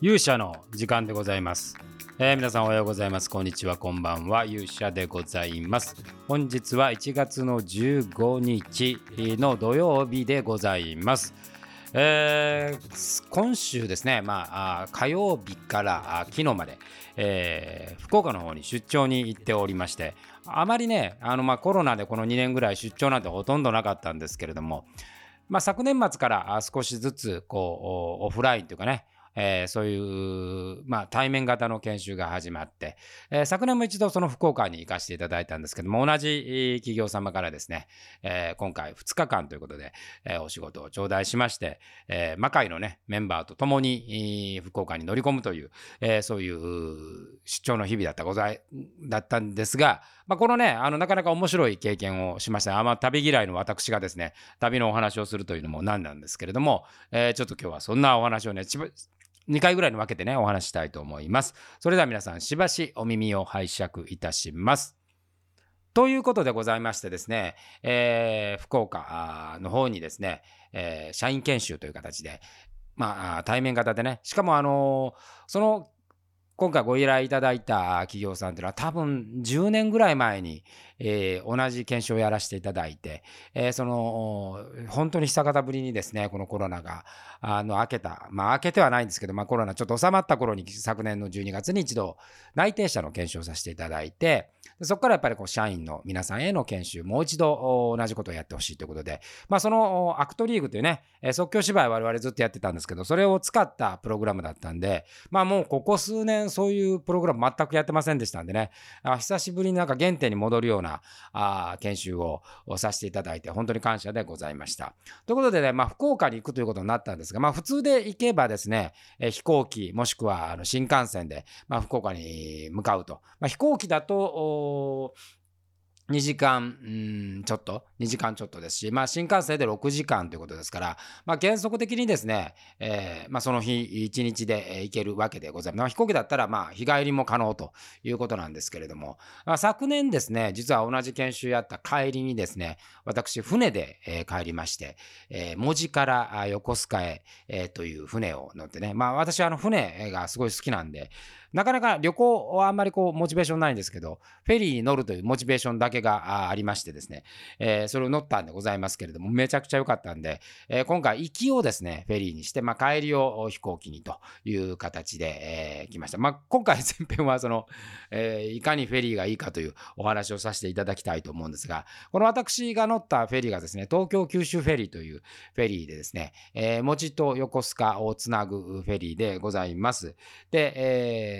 勇者の時間でございます、えー皆さんおはようございます。こんにちは。こんばんは。勇者でございます。本日は1月の15日の土曜日でございます。えー今週ですね、まあ、火曜日から昨日まで、えー福岡の方に出張に行っておりましてあまりねあの、まあ、コロナでこの2年ぐらい出張なんてほとんどなかったんですけれども、まあ、昨年末から少しずつこうオフラインというかねえーそういう、まあ、対面型の研修が始まって、えー昨年も一度その福岡に行かせていただいたんですけども同じ企業様からですね、えー今回2日間ということで、えお仕事を頂戴しまして、え魔界のねメンバーと共に福岡に乗り込むという、えそういう出張の日々だったございだったんですが、まあ、このねあのなかなか面白い経験をしましたあんま旅嫌いの私がですね旅のお話をするというのもなんなんですけれども、えちょっと今日はそんなお話をね2回ぐらいに分けてねお話したいと思います。それでは皆さんしばしお耳を拝借いたします。ということでございましてですね、えー福岡の方にですね、えー社員研修という形で、まあ、対面型でね、しかもあのーその今回ご依頼いただいた企業さんというのは多分10年ぐらい前に、えー同じ検証をやらせていただいて、えーその本当に久方ぶりにですねこのコロナがあの明けた。まあ明けてはないんですけど、まあ、コロナちょっと収まった頃に昨年の12月に一度内定者の検証をさせていただいてそこからやっぱりこう社員の皆さんへの研修もう一度同じことをやってほしいということで、まあ、そのアクトリーグというね、即興芝居我々ずっとやってたんですけどそれを使ったプログラムだったんでまあもうここ数年そういうプログラム全くやってませんでしたんでねあ久しぶりになんか原点に戻るようなあ研修をさせていただいて本当に感謝でございました。ということでね、まあ、福岡に行くということになったんですが、まあ、普通で行けばですね、え飛行機もしくはあの新幹線で、まあ、福岡に向かうと。まあ、飛行機だと2時間うんちょっと2時間ちょっとですし、まあ、新幹線で6時間ということですから、まあ、原則的にですね、えーまあ、その日1日で行けるわけでございます。まあ、飛行機だったらまあ日帰りも可能ということなんですけれども、まあ、昨年ですね実は同じ研修やった帰りにですね私船で、え帰りまして、えー門司から横須賀へ、えという船を乗ってねまあ私はあの船がすごい好きなんでなかなか旅行はあんまりこうモチベーションないんですけどフェリーに乗るというモチベーションだけがありましてですね、えーそれを乗ったんでございますけれどもめちゃくちゃ良かったんで、えー今回行きをですねフェリーにして、まあ、帰りを飛行機にという形で、えー来ました、まあ、今回前編はその、えーいかにフェリーがいいかというお話をさせていただきたいと思うんですがこの私が乗ったフェリーがですね東京九州フェリーというフェリーでですね、えー門司と横須賀をつなぐフェリーでございます。で、えー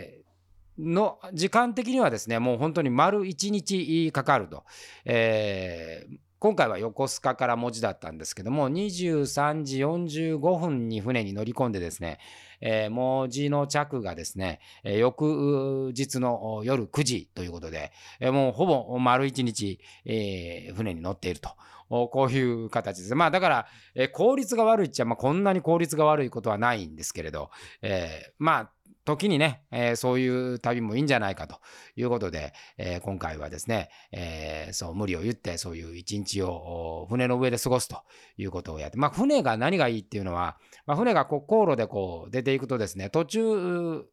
の時間的にはですねもう本当に丸1日かかると、えー今回は横須賀から文字だったんですけども23時45分に船に乗り込んでですね、えー文字の着がですね、翌日の夜9時ということで、もうほぼ丸1日、えー船に乗っていると。こういう形です。まあだから、えー効率が悪いっちゃ、まあ、こんなに効率が悪いことはないんですけれど、えーまあ時にね、えーそういう旅もいいんじゃないかということで、えー今回はですね、えーそう無理を言ってそういう一日を船の上で過ごすということをやって、まあ、船が何がいいっていうのは、まあ、船がこう航路でこう出ていくとですね途中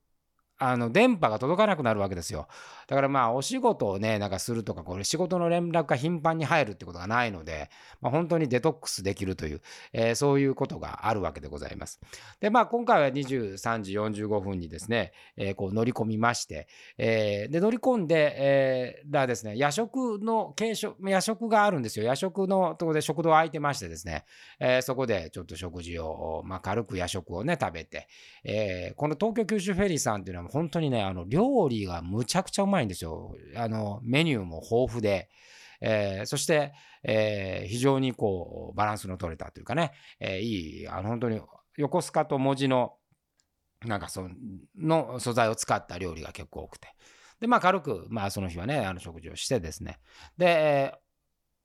あの電波が届かなくなるわけですよ。だからまあお仕事をねなんかするとかこれ仕事の連絡が頻繁に入るってことがないので、まあ、本当にデトックスできるという、えーそういうことがあるわけでございます。でまあ今回は23時45分にですね、えーこう乗り込みまして、えーで乗り込んで、えーらですね夜食の軽食夜食があるんですよ夜食のところで食堂空いてましてですね、えーそこでちょっと食事を、まあ、軽く夜食をね食べて、えーこの東京九州フェリーさんっていうのは本当にねあの料理がむちゃくちゃうまいんですよ。あのメニューも豊富で、えーそして、えー非常にこうバランスの取れたというかね、えーいいあの本当に横須賀と文字のなんかその素材を使った料理が結構多くて。でまあ軽く、まあ、その日はねあの食事をしてですね。で、えー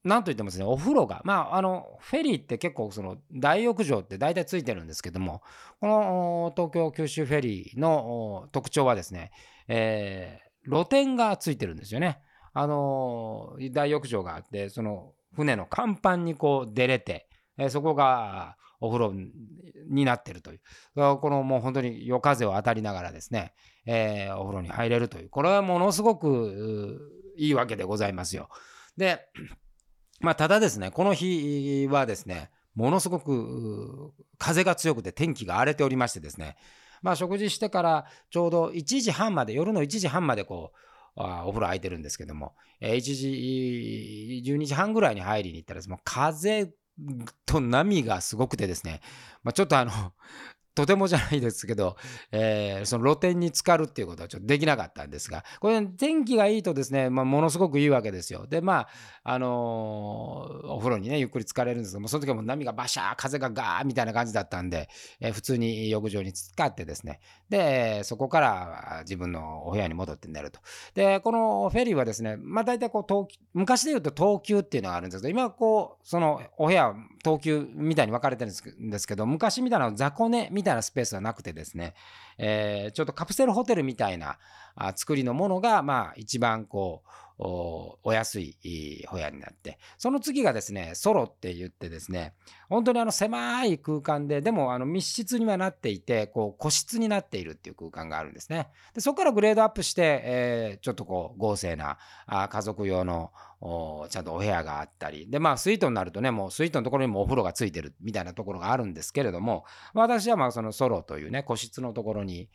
なんといってもですねお風呂がまああのフェリーって結構その大浴場って大体ついてるんですけどもこの東京九州フェリーの特徴はですね、えー露天がついてるんですよね。あのー大浴場があってその船の甲板にこう出れてえー、そこがお風呂になってるという、このもう本当に夜風を当たりながらですね、えー、お風呂に入れるという、これはものすごくいいわけでございますよ。で、まあ、ただですね、この日はですね、ものすごく風が強くて天気が荒れておりましてですね、まあ、食事してからちょうど1時半まで、夜の1時半までこう、あお風呂空いてるんですけども、え、1時、12時半ぐらいに入りに行ったら、もう風と波がすごくてですね、まあ、ちょっとあの、とてもじゃないですけど、えー、その露店に浸かるっていうことはちょっとできなかったんですが、これ天気がいいとですね、まあ、ものすごくいいわけですよ。で、まあ、あのー、お風呂にね、ゆっくり浸かれるんですけども、その時はもう波がバシャー、風がガーみたいな感じだったんで、えー、普通に浴場に浸かってですね、で、そこから自分のお部屋に戻って寝ると。で、このフェリーはですね、まあ大体こう、昔で言うと東急っていうのがあるんですけど、今はこう、そのお部屋、東急みたいに分かれてるんですけど、昔みたいな雑魚寝みたいなスペースはなくてですね、えー、ちょっとカプセルホテルみたいな作りのものが、まあ一番こう、お安いホヤになって。その次がですねソロって言ってですね本当にあの狭い空間ででもあの密室にはなっていてこう個室になっているっていう空間があるんですね。でそこからグレードアップして、えー、ちょっとこう豪勢なあ家族用のちゃんとお部屋があったり。でまあスイートになるとねもうスイートのところにもお風呂がついてるみたいなところがあるんですけれども私はまあそのソロというね個室のところに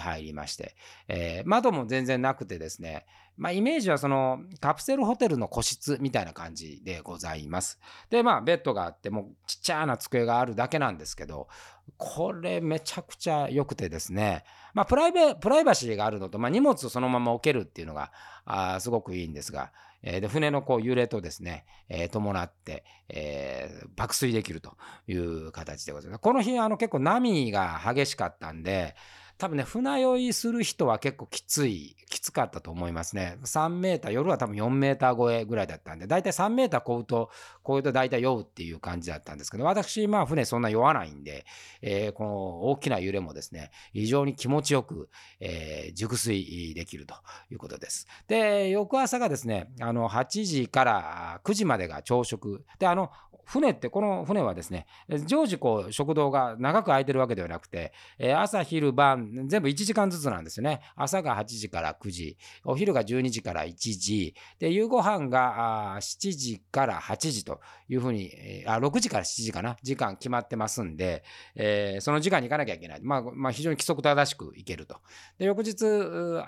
入りまして、えー、窓も全然なくてですねまあイメージはそのカプセルホテルの個室みたいな感じでございますでまあベッドがあってもうちっちゃな机があるだけなんですけどこれめちゃくちゃ良くてですねまあプライベプライバシーがあるのと、まあ、荷物をそのまま置けるっていうのがあすごくいいんですがえー、で船のこう揺れとですね、えー、伴って、えー、爆睡できるという形でございます。この日あの結構波が激しかったんで、多分ね、船酔いする人は結構きつい、きつかったと思いますね。3メーター、夜は多分4メーター超えぐらいだったんで、だいたい3メーター超うと、超えると大体酔うっていう感じだったんですけど、私、まあ船そんな酔わないんで、えー、この大きな揺れもですね、非常に気持ちよく、えー、熟睡できるということです。で、翌朝がですね、あの、8時から9時までが朝食。で、あの、船ってこの船はですね常時こう食堂が長く空いてるわけではなくて、朝昼晩全部1時間ずつなんですよね。朝が8時から9時お昼が12時から1時で夕ご飯があ7時から8時というふうに、えー、あ6時から7時かな時間決まってますんで、えー、その時間に行かなきゃいけない、まあ、まあ非常に規則正しく行けると。で翌日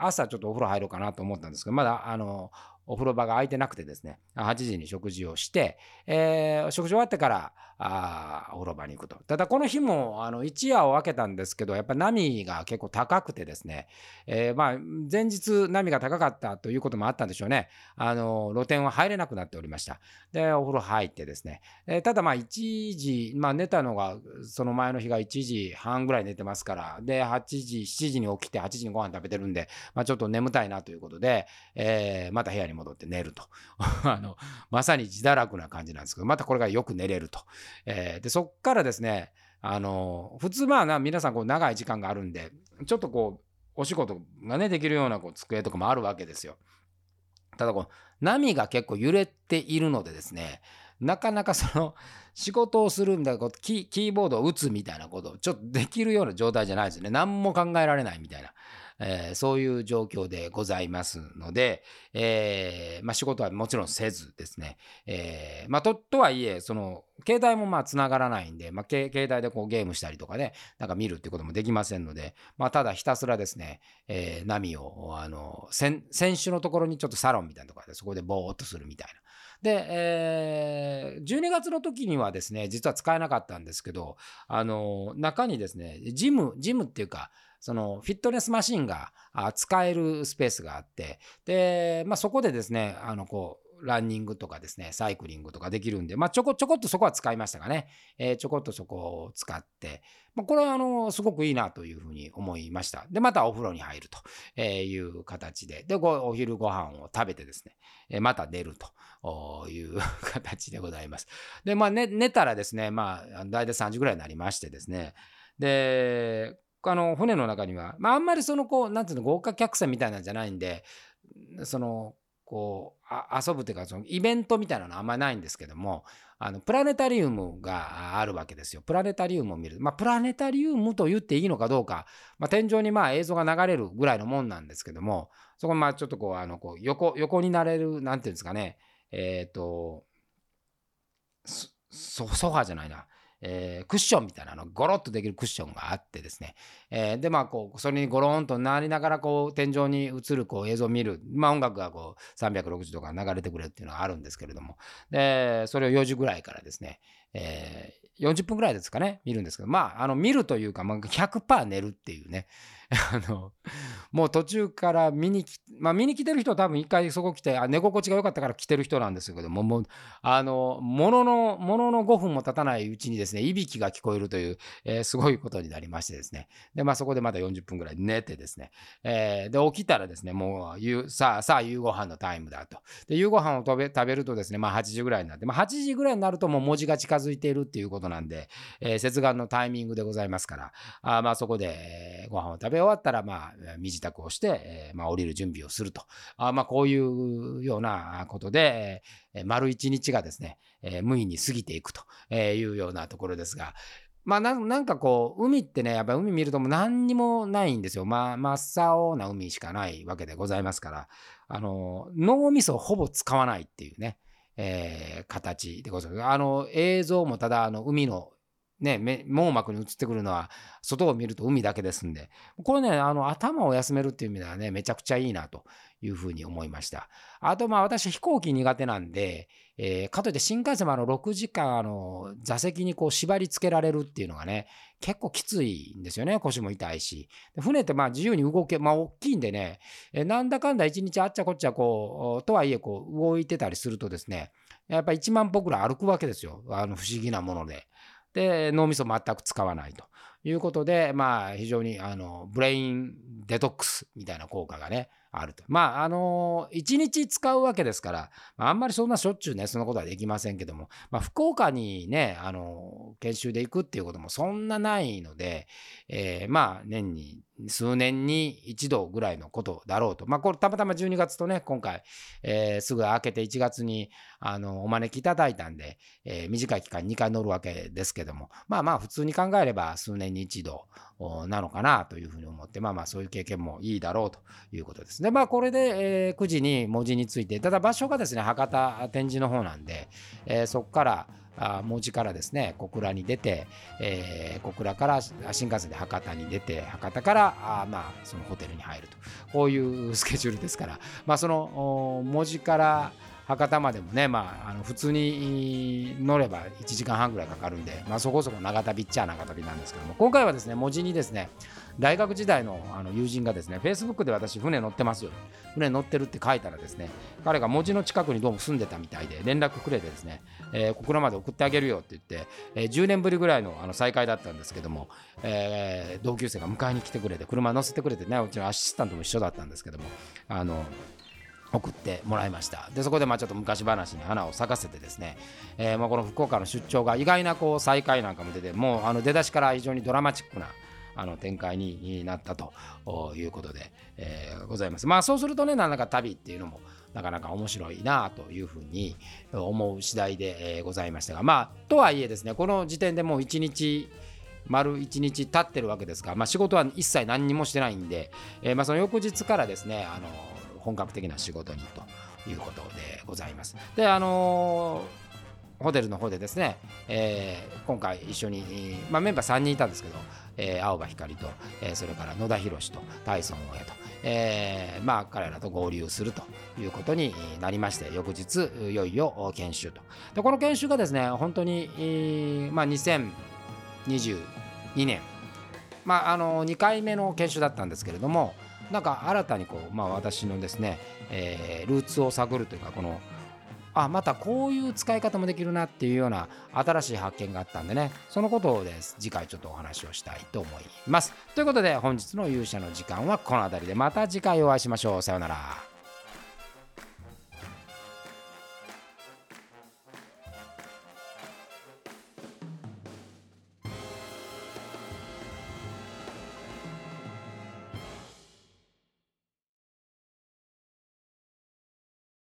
朝ちょっとお風呂入ろうかなと思ったんですけどまだあのお風呂場が空いてなくてですね、8時に食事をして、えー、食事終わってから、あお風呂場に行くと。ただこの日もあの一夜を分けたんですけど、やっぱ波が結構高くてですね、えー、まあ前日波が高かったということもあったんでしょうね。あの露店は入れなくなっておりました。で、お風呂入ってですね、えー、ただまあ1時、まあ寝たのがその前の日が1時半ぐらい寝てますから、で、8時、7時に起きて8時にご飯食べてるんで、まあちょっと眠たいなということで、えー、また部屋に戻って寝ると。あのまさに自堕落な感じなんですけど、またこれがよく寝れると。えー、でそっからですねあの普通まあな皆さんこう長い時間があるんでちょっとこうお仕事がねできるようなこう机とかもあるわけですよ。ただこう波が結構揺れているのでですねなかなかその仕事をするんだこうキーボードを打つみたいなことをちょっとできるような状態じゃないですね何も考えられないみたいなえー、そういう状況でございますので、えーまあ、仕事はもちろんせずですね、えーまあ、ととはいえその携帯もまあつながらないんで、まあ、携帯でこうゲームしたりとかねなんか見るってこともできませんので、まあ、ただひたすらですね、えー、波をあの選手のところにちょっとサロンみたいなところでそこでぼーっとするみたいな。で、えー、12月の時にはですね実は使えなかったんですけどあの中にですねジムジムっていうかそのフィットネスマシンが使えるスペースがあってで、まあ、そこでですねあのこうランニングとかですねサイクリングとかできるんで、まあ、ちょこちょこっとそこは使いましたがね、えー、ちょこっとそこを使って、まあ、これはあのすごくいいなというふうに思いました。でまたお風呂に入るという形で。でお昼ご飯を食べてですね、えー、また寝るという形でございます。でまあ寝寝たらですねまあ大体3時ぐらいになりましてですね。であの船の中には、まあ、あんまりそのこうなんていうの豪華客船みたいなんじゃないんでそのこう遊ぶっていうかそのイベントみたいなのはあんまりないんですけどもあのプラネタリウムがあるわけですよ。プラネタリウムを見る。まあ、プラネタリウムと言っていいのかどうか、まあ、天井にまあ映像が流れるぐらいのもんなんですけども、そこまあちょっとこうあのこう横横になれる、なんていうんですかね、えっ、ー、と、ソファじゃないな。えー、クッションみたいなのゴロッとできるクッションがあってですね、えー、でまあこうそれにゴロンとなりながらこう天井に映るこう映像を見る、まあ、音楽がこう360度から流れてくれるっていうのがあるんですけれども。でそれを4時ぐらいからですね、えー、40分ぐらいですかね見るんですけどまああの見るというか、まあ、100%寝るっていうね。あのもう途中から見に来まあ見に来てる人は多分一回そこ来てあ寝心地が良かったから来てる人なんですけどももうあのもののものの5分も経たないうちにですねいびきが聞こえるという、えー、すごいことになりましてですね。でまあそこでまた40分ぐらい寝てですね、えー、で起きたらですねもうさあさあ夕ご飯のタイムだと。で夕ご飯を食べ食べるとですねまあ8時ぐらいになって、まあ、8時ぐらいになるともう文字が近づいているっていうことなんで、えー、接岸のタイミングでございますからあまあそこでご飯を食べ終わったらまあ身支度をして、えー、まあ降りる準備をすると。あまあこういうようなことで、えー、丸一日がですね、えー、無意に過ぎていくというようなところですが、まあなんかこう海ってねやっぱ海見るともう何にもないんですよ、まあ、真っ青な海しかないわけでございますからあの脳みそをほぼ使わないっていうね、えー、形でございます。あの映像もただあの海のね、網膜に映ってくるのは外を見ると海だけですんで。これねあの頭を休めるっていう意味ではねめちゃくちゃいいなというふうに思いました。あとまあ私飛行機苦手なんで、えー、かといって新幹線もあの6時間あの座席にこう縛り付けられるっていうのがね結構きついんですよね。腰も痛いし。船ってまあ自由に動けまあ大きいんでね、えー、なんだかんだ一日あっちゃこっちゃこうとはいえこう動いてたりするとですねやっぱ1万歩ぐらい歩くわけですよ。あの不思議なもので。で脳みそ全く使わないと。いうことでまあ非常にあのブレインデトックスみたいな効果がねあると。まあ、あの、1日使うわけですから、あ、んまりそんなしょっちゅうね、そのことはできませんけども、まあ、福岡にね、あの、研修で行くっていうこともそんなないので、えー、まあ、年に数年に一度ぐらいのことだろうと。まあ、これたまたま12月とね、今回、えー、すぐ明けて1月にあのお招きいただいたんで、えー、短い期間2回乗るわけですけども、まあまあ普通に考えれば数年に一度なのかなというふうに思って、まあまあそういう経験もいいだろうということです。で、まあこれで、えー、9時に文字について、ただ場所がですね、博多展示の方なんで、えー、そこから、あ文字からですね小倉に出て、えー、小倉から新幹線で博多に出て博多からあまあそのホテルに入るとこういうスケジュールですから、まあ、その文字から博多までもね、まあ、あの普通に乗れば1時間半ぐらいかかるんで、まあ、そこそこ長旅っちゃ長旅なんですけども今回はですね文字にですね大学時代のあの友人がですね、Facebook で私、船乗ってますよ。船乗ってるって書いたらですね、彼が文字の近くにどうも住んでたみたいで、連絡くれてですね、えー、ここらまで送ってあげるよって言って、えー、10年ぶりぐらいのあの再会だったんですけども、えー、同級生が迎えに来てくれて、車乗せてくれてね、うちのアシスタントも一緒だったんですけども、あの、送ってもらいましたでそこでまあちょっと昔話に花を咲かせてですね、えー、まあこの福岡の出張が意外なこう再会なんかも出てもうあの出だしから非常にドラマチックなあの展開になったということで、えー、ございます。まあそうするとね、なんだか旅っていうのもなかなか面白いなというふうに思う次第で、ございましたが、まあとはいえですね、この時点でもう一日、丸1日経ってるわけですが、まあ、仕事は一切何にもしてないんで、えー、まあその翌日からですね、あの本格的な仕事にということでございます。で、あの、ホテルの方でですね、えー、今回一緒に、まあ、メンバー3人いたんですけど、えー、青葉光と、えー、それから野田博と大孫親と、えー、まあ彼らと合流するということになりまして翌日いよいよ研修とでこの研修がですね本当に、まあ、2022年まああの2回目の研修だったんですけれどもなんか新たにこう、まあ、私のですね、えー、ルーツを探るというかこのあまたこういう使い方もできるなっていうような新しい発見があったんでねそのことをです次回ちょっとお話をしたいと思います。ということで本日の勇者の時間はこの辺りでまた次回お会いしましょう。さようなら。